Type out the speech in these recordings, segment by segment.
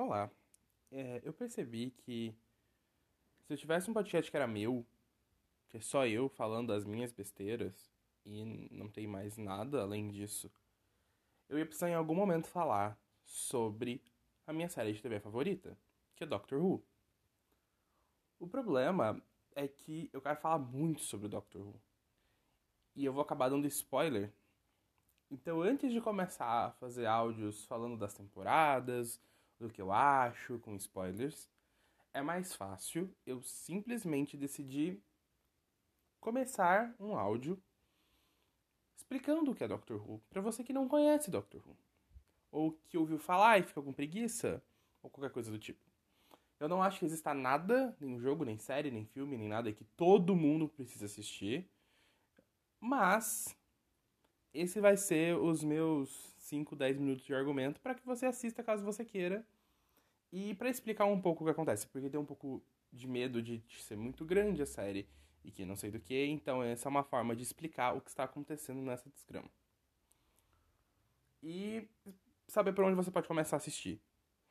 Olá. É, eu percebi que se eu tivesse um podcast que era meu, que é só eu falando das minhas besteiras, e não tem mais nada além disso, eu ia precisar em algum momento falar sobre a minha série de TV favorita, que é Doctor Who. O problema é que eu quero falar muito sobre Doctor Who. E eu vou acabar dando spoiler. Então, antes de começar a fazer áudios falando das temporadas, do que eu acho, com spoilers, é mais fácil eu simplesmente decidir começar um áudio explicando o que é Doctor Who para você que não conhece Doctor Who ou que ouviu falar e fica com preguiça ou qualquer coisa do tipo. Eu não acho que exista nada, nem jogo, nem série, nem filme, nem nada que todo mundo precisa assistir. Mas esse vai ser os meus 5, 10 minutos de argumento para que você assista caso você queira. E para explicar um pouco o que acontece, porque tem um pouco de medo de ser muito grande a série e que não sei do que, então essa é uma forma de explicar o que está acontecendo nessa desgrama. E saber por onde você pode começar a assistir,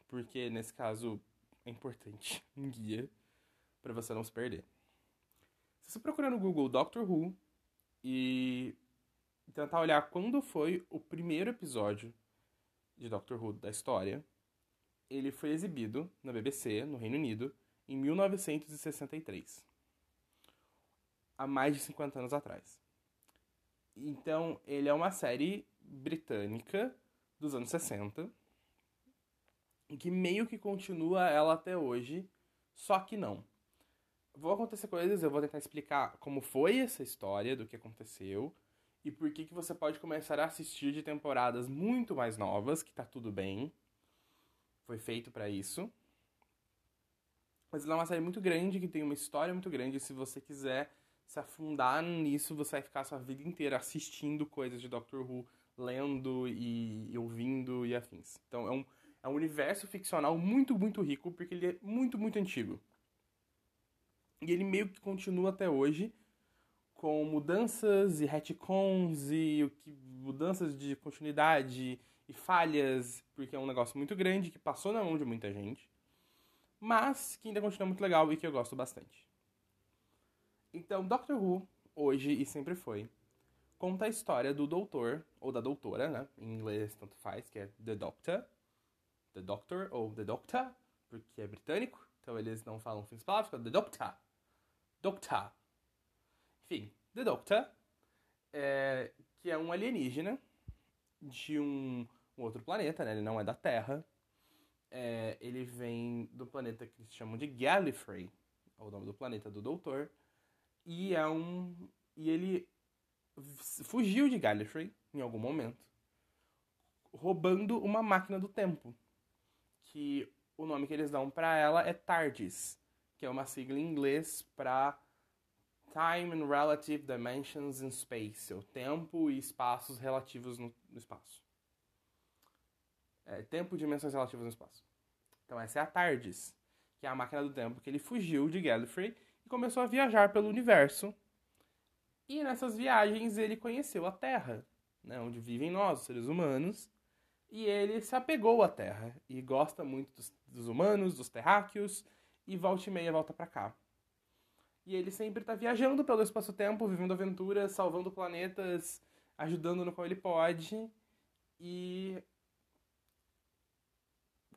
porque nesse caso é importante um guia para você não se perder. Se você procurar no Google Doctor Who e tentar olhar quando foi o primeiro episódio de Doctor Who da história, ele foi exibido na BBC, no Reino Unido, em 1963. Há mais de 50 anos atrás. Então, ele é uma série britânica dos anos 60, que meio que continua ela até hoje, só que não. Vão acontecer coisas, eu vou tentar explicar como foi essa história, do que aconteceu, e por que, que você pode começar a assistir de temporadas muito mais novas, que tá tudo bem. Foi feito para isso. Mas ela é uma série muito grande, que tem uma história muito grande, e se você quiser se afundar nisso, você vai ficar a sua vida inteira assistindo coisas de Doctor Who, lendo e, ouvindo e afins. Então é um, é um universo ficcional muito, muito rico, porque ele é muito, muito antigo. E ele meio que continua até hoje, com mudanças e retcons e o que, mudanças de continuidade e falhas, porque é um negócio muito grande que passou na mão de muita gente, mas que ainda continua muito legal e que eu gosto bastante. Então, Doctor Who, hoje e sempre foi, conta a história do doutor, ou da doutora, né? Em inglês tanto faz, que é The Doctor. The Doctor ou The Doctor, porque é britânico, então eles não falam fins palavras, The Doctor. Doctor. Enfim, The Doctor, é, que é um alienígena de um, um, outro planeta, né? Ele não é da Terra. É, ele vem do planeta que eles chamam de Gallifrey, é o nome do planeta do Doutor. E é um. E ele fugiu de Gallifrey em algum momento, roubando uma máquina do tempo, que o nome que eles dão para ela é TARDIS, que é uma sigla em inglês para Time and Relative Dimensions in Space, o tempo e espaços relativos no espaço. É, tempo e dimensões relativas no espaço. Então essa é a TARDIS, que é a máquina do tempo que ele fugiu de Gallifrey e começou a viajar pelo universo e nessas viagens ele conheceu a Terra, né, onde vivem nós, os seres humanos, e ele se apegou à Terra e gosta muito dos, dos humanos, dos terráqueos, e volta e meia volta para cá. E ele sempre está viajando pelo espaço-tempo, vivendo aventuras, salvando planetas, ajudando no qual ele pode, e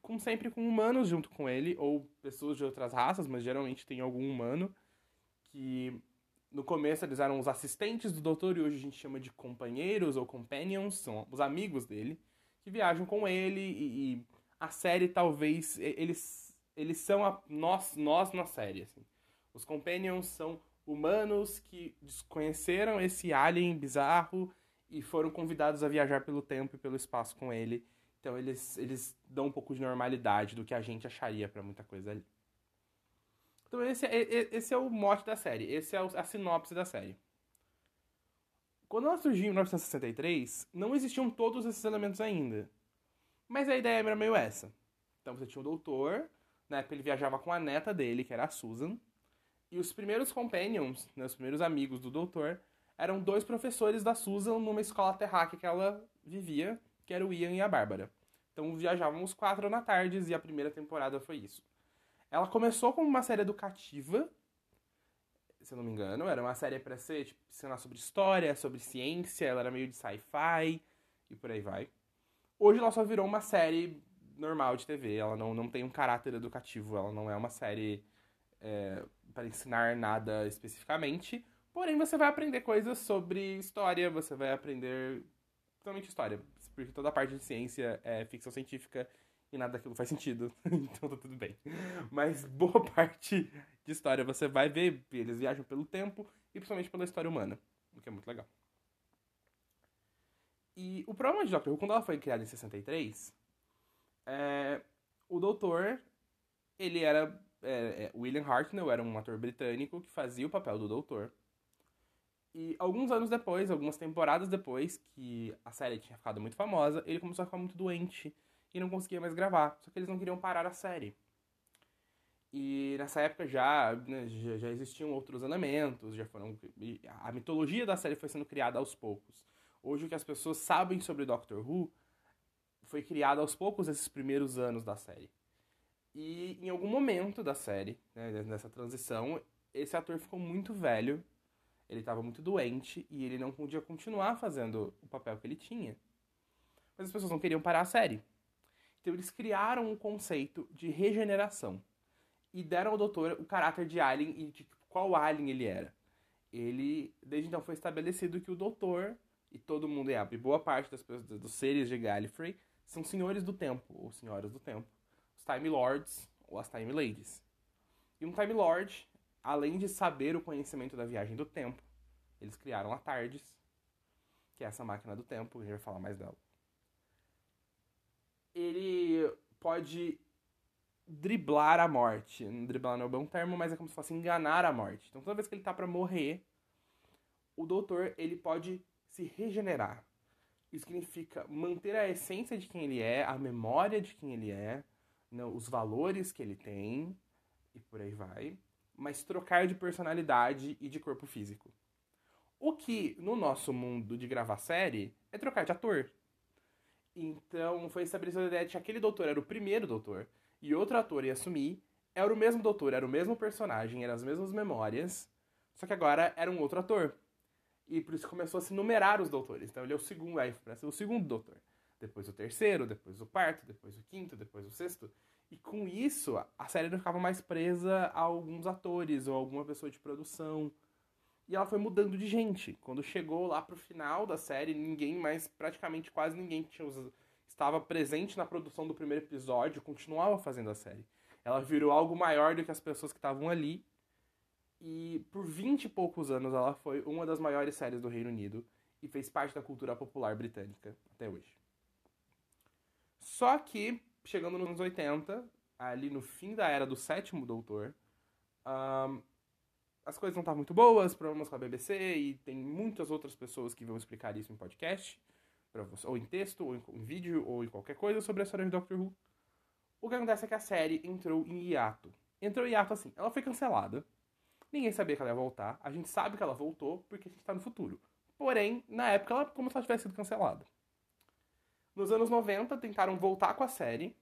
com sempre com humanos junto com ele, ou pessoas de outras raças, mas geralmente tem algum humano que no começo eles eram os assistentes do doutor e hoje a gente chama de companheiros ou companions, são os amigos dele, que viajam com ele e, e a série talvez eles eles são a, nós nós na série assim. Os companions são humanos que desconheceram esse alien bizarro e foram convidados a viajar pelo tempo e pelo espaço com ele. Então eles eles dão um pouco de normalidade do que a gente acharia para muita coisa ali. Então esse é, esse é o mote da série, esse é a sinopse da série. Quando ela surgiu em 1963, não existiam todos esses elementos ainda. Mas a ideia era meio essa. Então você tinha o doutor, né, ele viajava com a neta dele, que era a Susan, e os primeiros companions, né, os primeiros amigos do doutor, eram dois professores da Susan numa escola terráquea que ela vivia, que era o Ian e a Bárbara. Então viajavam os quatro na tarde e a primeira temporada foi isso. Ela começou como uma série educativa, se eu não me engano. Era uma série pra ser, tipo, ensinar sobre história, sobre ciência, ela era meio de sci-fi e por aí vai. Hoje ela só virou uma série normal de TV, ela não, não tem um caráter educativo, ela não é uma série é, para ensinar nada especificamente. Porém, você vai aprender coisas sobre história, você vai aprender totalmente história, porque toda a parte de ciência é ficção científica e nada daquilo faz sentido, então tá tudo bem. Mas boa parte de história você vai ver, eles viajam pelo tempo e principalmente pela história humana, o que é muito legal. E o problema de Doctor Who, quando ela foi criada em 63, é, o doutor, ele era... É, é, William Hartnell era um ator britânico que fazia o papel do doutor. E alguns anos depois, algumas temporadas depois, que a série tinha ficado muito famosa, ele começou a ficar muito doente e não conseguia mais gravar. Só que eles não queriam parar a série. E nessa época já, né, já, existiam outros elementos, já foram. A mitologia da série foi sendo criada aos poucos. Hoje o que as pessoas sabem sobre Doctor Who foi criado aos poucos esses primeiros anos da série. E em algum momento da série, né, nessa transição, esse ator ficou muito velho, ele estava muito doente e ele não podia continuar fazendo o papel que ele tinha. Mas as pessoas não queriam parar a série. Então eles criaram um conceito de regeneração e deram ao doutor o caráter de alien e de qual alien ele era. Ele, desde então, foi estabelecido que o doutor e todo mundo, e boa parte das pessoas, dos seres de Gallifrey, são senhores do tempo, ou senhoras do tempo. Os Time Lords, ou as Time Ladies. E um Time Lord, além de saber o conhecimento da viagem do tempo, eles criaram a TARDIS, que é essa máquina do tempo, a gente vai falar mais dela. Ele pode driblar a morte. Driblar não é um bom termo, mas é como se fosse enganar a morte. Então toda vez que ele tá para morrer, o doutor ele pode se regenerar. Isso significa manter a essência de quem ele é, a memória de quem ele é, os valores que ele tem e por aí vai, mas trocar de personalidade e de corpo físico. O que no nosso mundo de gravar série é trocar de ator. Então foi estabelecida a ideia de que aquele doutor era o primeiro doutor e outro ator ia assumir, era o mesmo doutor, era o mesmo personagem, eram as mesmas memórias, só que agora era um outro ator. E por isso começou a se numerar os doutores. Então ele é o segundo, aí para ser o segundo doutor. Depois o terceiro, depois o quarto, depois o quinto, depois o sexto. E com isso, a série não ficava mais presa a alguns atores ou alguma pessoa de produção. E ela foi mudando de gente. Quando chegou lá pro final da série, ninguém mais, praticamente quase ninguém que tinha estava presente na produção do primeiro episódio continuava fazendo a série. Ela virou algo maior do que as pessoas que estavam ali e por vinte e poucos anos ela foi uma das maiores séries do Reino Unido e fez parte da cultura popular britânica até hoje. Só que, chegando nos anos 80, ali no fim da era do sétimo Doutor, um, as coisas não estavam muito boas, problemas com a BBC, e tem muitas outras pessoas que vão explicar isso em podcast, você, ou em texto, ou em, em vídeo, ou em qualquer coisa sobre a história de Doctor Who. O que acontece é que a série entrou em hiato. Entrou em hiato assim, ela foi cancelada, Ninguém sabia que ela ia voltar. A gente sabe que ela voltou porque a gente está no futuro. Porém, na época, ela como se ela tivesse sido cancelada. Nos anos 90, tentaram voltar com a série.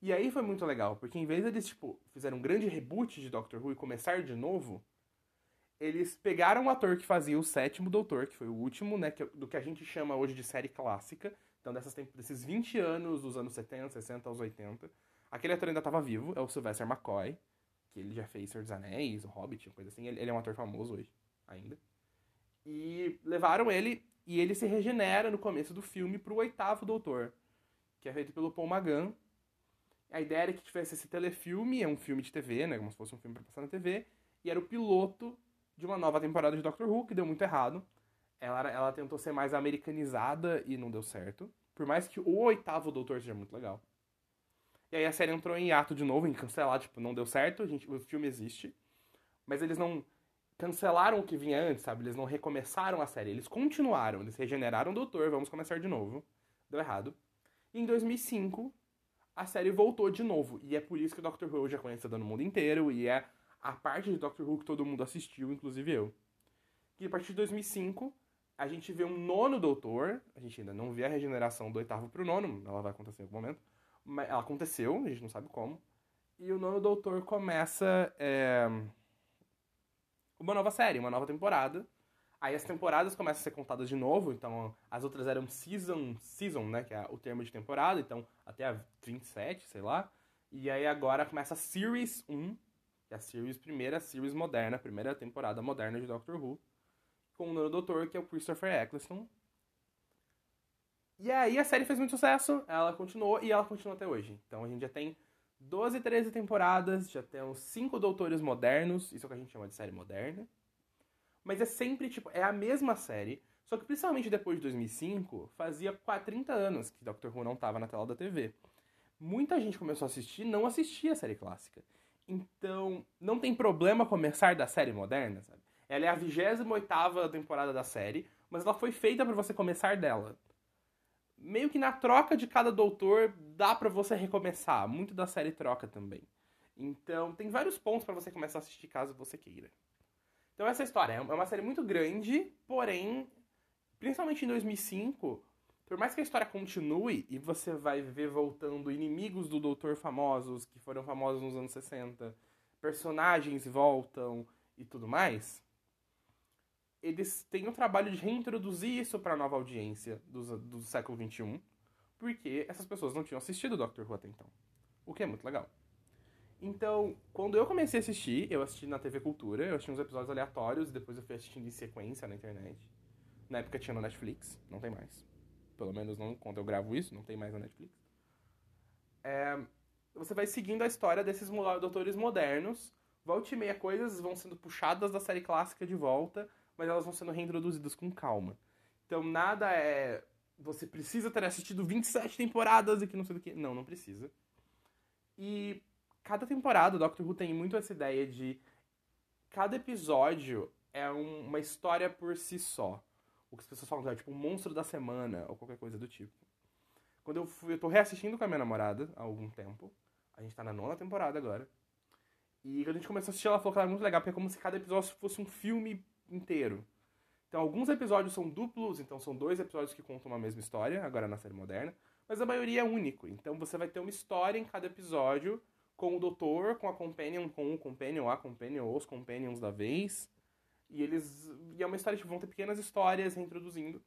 E aí foi muito legal, porque em vez de eles, tipo, fizeram um grande reboot de Doctor Who e começar de novo, eles pegaram o ator que fazia o sétimo Doutor, que foi o último, né, que, é do que a gente chama hoje de série clássica. Então, dessas, desses 20 anos, dos anos 70, 60 aos 80. Aquele ator ainda estava vivo, é o Sylvester McCoy que ele já fez Senhor dos Anéis, o Hobbit, coisa assim. Ele, ele é um ator famoso hoje, ainda. E levaram ele, e ele se regenera no começo do filme pro oitavo Doutor, que é feito pelo Paul Magan. A ideia era que tivesse esse telefilme, é um filme de TV, né, como se fosse um filme pra passar na TV, e era o piloto de uma nova temporada de Doctor Who, que deu muito errado. Ela, ela tentou ser mais americanizada e não deu certo. Por mais que o oitavo Doutor seja muito legal. E aí a série entrou em ato de novo, em cancelar, tipo, não deu certo, gente, o filme existe. Mas eles não cancelaram o que vinha antes, sabe? Eles não recomeçaram a série, eles continuaram, eles regeneraram o Doutor, vamos começar de novo. Deu errado. E em 2005, a série voltou de novo. E é por isso que o Doctor Who já é conhecido no mundo inteiro, e é a parte de Doctor Who que todo mundo assistiu, inclusive eu. E a partir de 2005, a gente vê um nono doutor, a gente ainda não vê a regeneração do oitavo pro nono, ela vai acontecer em algum momento, mas ela aconteceu, a gente não sabe como. E o nono doutor começa é, uma nova série, uma nova temporada. Aí as temporadas começam a ser contadas de novo, então as outras eram season, season, né, que é o termo de temporada, então até a 27, sei lá. E aí agora começa a Series 1, que é a series primeira, a series moderna, a primeira temporada moderna de Doctor Who, com o nono doutor, que é o Christopher Eccleston. E aí a série fez muito sucesso, ela continuou e ela continua até hoje. Então a gente já tem 12, 13 temporadas, já temos 5 doutores modernos, isso é o que a gente chama de série moderna. Mas é sempre, tipo, é a mesma série, só que principalmente depois de 2005, fazia 30 anos que Doctor Who não estava na tela da TV. Muita gente começou a assistir não assistia a série clássica. Então, não tem problema começar da série moderna, sabe? Ela é a 28ª temporada da série, mas ela foi feita para você começar dela meio que na troca de cada doutor dá para você recomeçar. Muito da série troca também. Então, tem vários pontos para você começar a assistir caso você queira. Então, essa história é uma série muito grande, porém, principalmente em 2005, por mais que a história continue e você vai ver voltando inimigos do Doutor famosos, que foram famosos nos anos 60, personagens voltam e tudo mais, eles têm o trabalho de reintroduzir isso para a nova audiência do, do século XXI, porque essas pessoas não tinham assistido Doctor Who até então. O que é muito legal. Então, quando eu comecei a assistir, eu assisti na TV Cultura, eu assisti uns episódios aleatórios, e depois eu fui assistindo em sequência na internet. Na época tinha no Netflix, não tem mais. Pelo menos não quando eu gravo isso, não tem mais na Netflix. É, você vai seguindo a história desses doutores modernos. Volte e meia coisas vão sendo puxadas da série clássica de volta mas elas vão sendo reintroduzidas com calma. Então nada é. Você precisa ter assistido 27 temporadas e que não sei do que. Não, não precisa. E cada temporada, o Doctor Who tem muito essa ideia de. Cada episódio é um, uma história por si só. O que as pessoas falam é tipo um monstro da semana ou qualquer coisa do tipo. Quando eu fui. Eu tô reassistindo com a minha namorada há algum tempo. A gente tá na nona temporada agora. E quando a gente começou a assistir, ela falou que era muito legal, porque é como se cada episódio fosse um filme inteiro. Então, alguns episódios são duplos, então são dois episódios que contam uma mesma história, agora na série moderna, mas a maioria é único. Então, você vai ter uma história em cada episódio com o doutor, com a companion, com o companion, a companion, os companions da vez. E eles. E é uma história tipo, vão ter pequenas histórias reintroduzindo.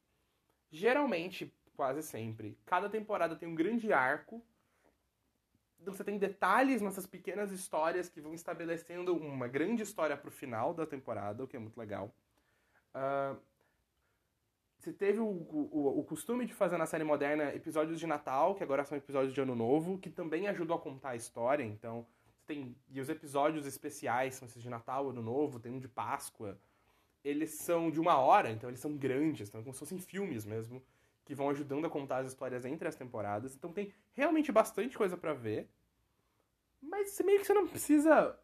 Geralmente, quase sempre, cada temporada tem um grande arco. Então você tem detalhes nessas pequenas histórias que vão estabelecendo uma grande história pro final da temporada, o que é muito legal. Uh, você teve o, o, o, costume de fazer na série moderna episódios de Natal, que agora são episódios de Ano Novo, que também ajudam a contar a história. Então, tem e os episódios especiais são esses de Natal, Ano Novo, tem um de Páscoa. Eles são de uma hora, então eles são grandes, então, como se fossem filmes mesmo, que vão ajudando a contar as histórias entre as temporadas. Então tem realmente bastante coisa para ver. Mas meio que você não precisa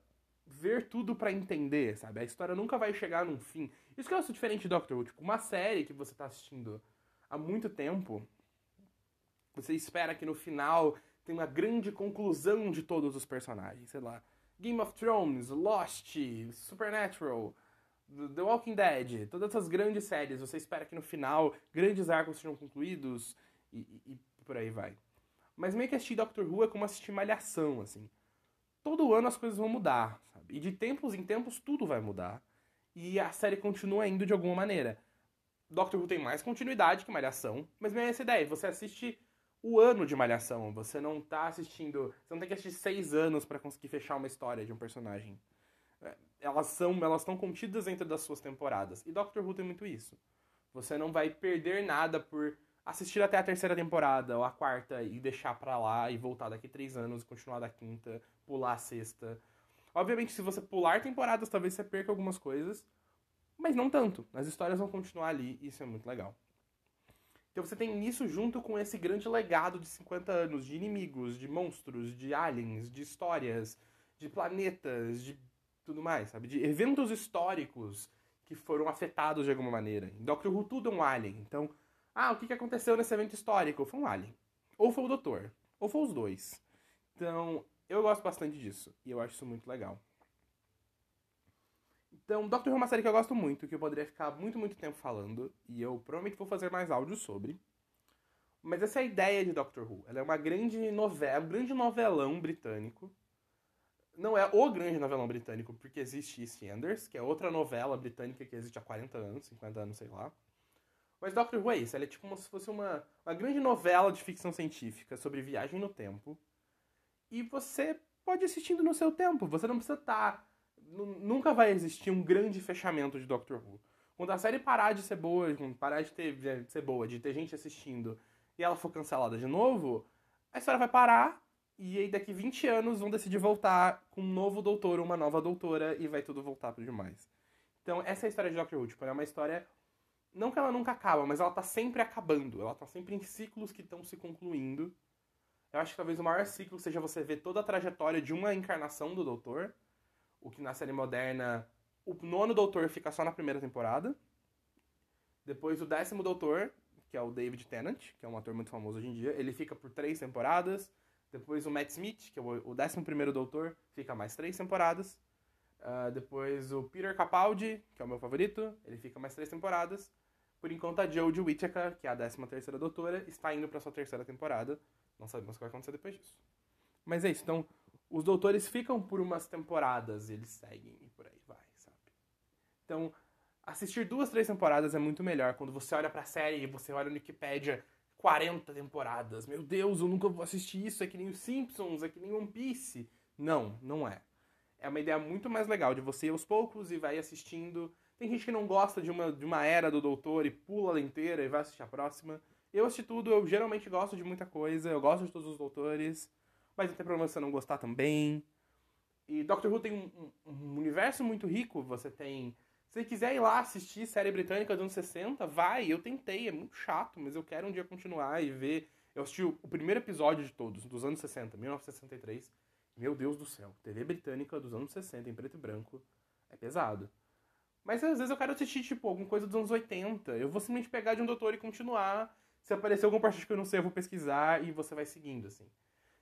ver tudo para entender, sabe? A história nunca vai chegar num fim. Isso que eu acho diferente de Doctor Who. Tipo, uma série que você tá assistindo há muito tempo, você espera que no final tenha uma grande conclusão de todos os personagens. Sei lá, Game of Thrones, Lost, Supernatural, The Walking Dead, todas essas grandes séries, você espera que no final grandes arcos sejam concluídos e, e, e por aí vai. Mas meio que assistir Doctor Who é como assistir Malhação, assim. Todo ano as coisas vão mudar, sabe? E de tempos em tempos tudo vai mudar e a série continua indo de alguma maneira. Doctor Who tem mais continuidade que Malhação, mas mesmo essa ideia, você assiste o ano de Malhação, você não tá assistindo, você não tem que assistir seis anos para conseguir fechar uma história de um personagem. É, elas são, elas estão contidas dentro das suas temporadas. E Doctor Who tem muito isso. Você não vai perder nada por assistir até a terceira temporada ou a quarta e deixar pra lá e voltar daqui três anos, continuar da quinta, pular a sexta. Obviamente, se você pular temporadas, talvez você perca algumas coisas, mas não tanto. As histórias vão continuar ali e isso é muito legal. Então você tem isso junto com esse grande legado de 50 anos de inimigos, de monstros, de aliens, de histórias, de planetas, de tudo mais, sabe? De eventos históricos que foram afetados de alguma maneira. Em Doctor Who tudo é um alien. Então, ah, o que aconteceu nesse evento histórico? Foi um alien. Ou foi o Doutor. Ou foi os dois. Então, eu gosto bastante disso. E eu acho isso muito legal. Então, Doctor Who é uma série que eu gosto muito, que eu poderia ficar muito, muito tempo falando, e eu provavelmente vou fazer mais áudios sobre. Mas essa é a ideia de Doctor Who. Ela é uma grande novela, um grande novelão britânico. Não é o grande novelão britânico, porque existe EastEnders, que é outra novela britânica que existe há 40 anos, 50 anos, sei lá. Mas Doctor Who é isso, ela é tipo como se fosse uma, uma grande novela de ficção científica sobre viagem no tempo. E você pode assistindo no seu tempo, você não precisa estar tá nunca vai existir um grande fechamento de Doctor Who. Quando a série parar de ser boa, parar de, ter, de ser boa, de ter gente assistindo e ela for cancelada de novo, a história vai parar e aí daqui 20 anos vão decidir voltar com um novo doutor ou uma nova doutora e vai tudo voltar pro demais. Então, essa é a história de Doctor Who. Tipo, é uma história. Não que ela nunca acaba, mas ela tá sempre acabando. Ela tá sempre em ciclos que estão se concluindo. Eu acho que talvez o maior ciclo seja você ver toda a trajetória de uma encarnação do doutor o que na série moderna o nono doutor fica só na primeira temporada. Depois o décimo doutor, que é o David Tennant, que é um ator muito famoso hoje em dia, ele fica por três temporadas. Depois o Matt Smith, que é o décimo primeiro doutor, fica mais três temporadas. Uh, depois o Peter Capaldi, que é o meu favorito, ele fica mais três temporadas. Por enquanto a Jodie Whittaker, que é a décima terceira doutora, está indo para sua terceira temporada. Não sabemos o que vai acontecer depois disso. Mas é isso, então os doutores ficam por umas temporadas, eles seguem e por aí vai, sabe? Então, assistir duas, três temporadas é muito melhor. Quando você olha pra série e você olha no Wikipedia, 40 temporadas. Meu Deus, eu nunca vou assistir isso, é que nem os Simpsons, é que nem One Piece. Não, não é. É uma ideia muito mais legal de você ir aos poucos e vai assistindo. Tem gente que não gosta de uma, de uma era do doutor e pula ela inteira e vai assistir a próxima. Eu assisti tudo, eu geralmente gosto de muita coisa, eu gosto de todos os doutores mas não tem problema você não gostar também. E Doctor Who tem um, um, um universo muito rico, você tem... Se você quiser ir lá assistir série britânica dos anos 60, vai, eu tentei, é muito chato, mas eu quero um dia continuar e ver. Eu assisti o, primeiro episódio de todos, dos anos 60, 1963. Meu Deus do céu, TV britânica dos anos 60, em preto e branco, é pesado. Mas às vezes eu quero assistir, tipo, alguma coisa dos anos 80. Eu vou simplesmente pegar de um doutor e continuar. Se aparecer alguma parte que eu não sei, eu vou pesquisar e você vai seguindo, assim.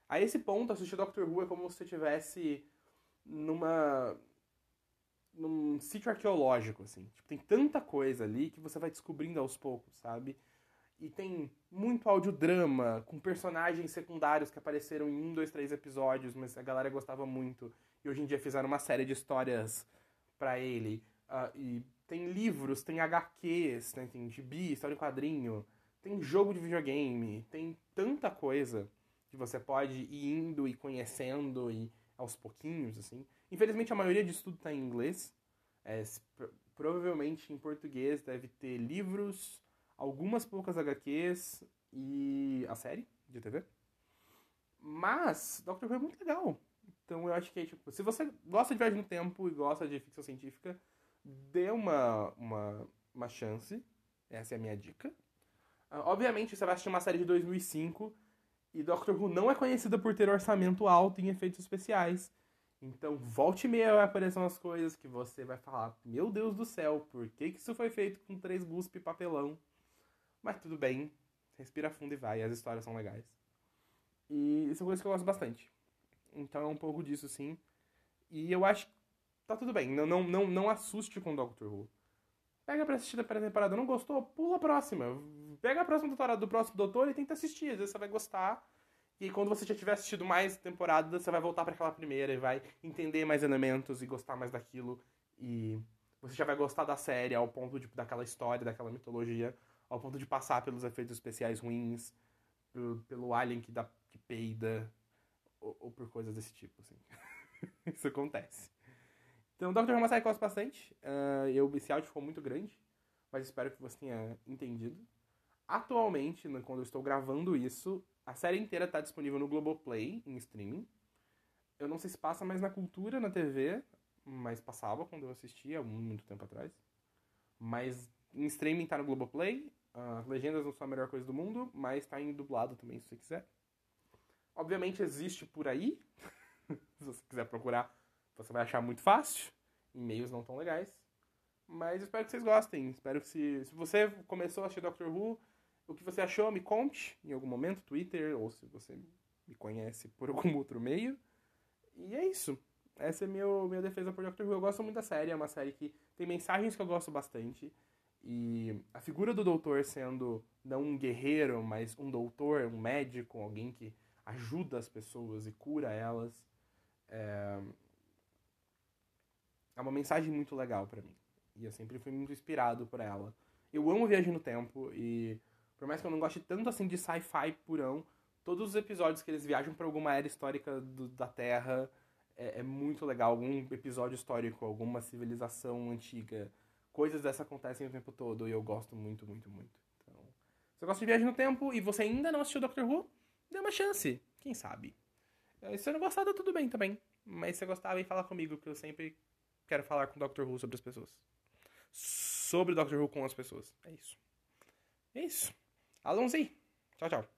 A esse ponto, assistir Doctor Who é como se você estivesse numa num sítio arqueológico, assim. Tipo, tem tanta coisa ali que você vai descobrindo aos poucos, sabe? E tem muito audiodrama, com personagens secundários que apareceram em um, dois, três episódios, mas a galera gostava muito. E hoje em dia fizeram uma série de histórias para ele. Uh, e tem livros, tem HQs, né? tem gibi, história em quadrinho, tem jogo de videogame, tem tanta coisa que você pode ir indo e conhecendo e aos pouquinhos, assim. Infelizmente, a maioria disso tudo está em inglês. É, provavelmente em português deve ter livros, algumas poucas HQs e a série de TV. Mas Doctor Who é muito legal. Então eu acho que, tipo, se você gosta de viagem no tempo e gosta de ficção científica, dê uma, uma, uma chance. Essa é a minha dica. Uh, obviamente, você vai assistir uma série de 2005 e Doctor Who não é conhecida por ter orçamento alto em efeitos especiais. Então, volte e meia vai aparecer umas coisas que você vai falar: Meu Deus do céu, por que, que isso foi feito com três guspe e papelão? Mas tudo bem, respira fundo e vai, as histórias são legais. E são coisas que eu gosto bastante. Então é um pouco disso, sim. E eu acho que tá tudo bem. Não, não, não, não assuste com Doctor Who. Pega pra assistir da primeira temporada, não gostou? Pula a próxima. Pega a próxima temporada do próximo doutor e tenta assistir. Às vezes você vai gostar. E quando você já tiver assistido mais temporadas, você vai voltar para aquela primeira e vai entender mais elementos e gostar mais daquilo. E você já vai gostar da série ao ponto de, daquela história, daquela mitologia, ao ponto de passar pelos efeitos especiais ruins, pelo, pelo alien que, dá, que peida, ou, ou por coisas desse tipo, assim. Isso acontece. Então, Doctor Who é gosto bastante. Uh, eu, esse áudio ficou muito grande, mas espero que você tenha entendido. Atualmente, né, quando eu estou gravando isso, a série inteira está disponível no Globoplay, em streaming. Eu não sei se passa mais na cultura, na TV, mas passava quando eu assistia, muito tempo atrás. Mas em streaming tá no Globoplay. As legendas não são a melhor coisa do mundo, mas tá em dublado também, se você quiser. Obviamente existe por aí. se você quiser procurar, você vai achar muito fácil. E-mails não tão legais. Mas espero que vocês gostem. Espero que se, se você começou a assistir Doctor Who, o que você achou, me conte em algum momento, Twitter, ou se você me conhece por algum outro meio. E é isso. essa é meu, minha defesa por Doctor Who. Eu gosto muito da série, é uma série que tem mensagens que eu gosto bastante. E a figura do doutor sendo não um guerreiro, mas um doutor, um médico, alguém que ajuda as pessoas e cura elas, é, é uma mensagem muito legal para mim. E eu sempre fui muito inspirado por ela. Eu amo Viagem no Tempo e por mais que eu não goste tanto assim de sci-fi purão, todos os episódios que eles viajam para alguma era histórica do, da Terra é, é, muito legal. Algum episódio histórico, alguma civilização antiga, coisas dessas acontecem o tempo todo e eu gosto muito, muito, muito. Então, se você gosta de Viagem no Tempo e você ainda não assistiu Doctor Who, dê uma chance, quem sabe. Se você não gostar, tá tudo bem também. Mas se você gostar, vem falar comigo, que eu sempre quero falar com Doctor Who sobre as pessoas. Sobre Doctor Who com as pessoas. É isso. É isso. Alonzi. Tchau, tchau.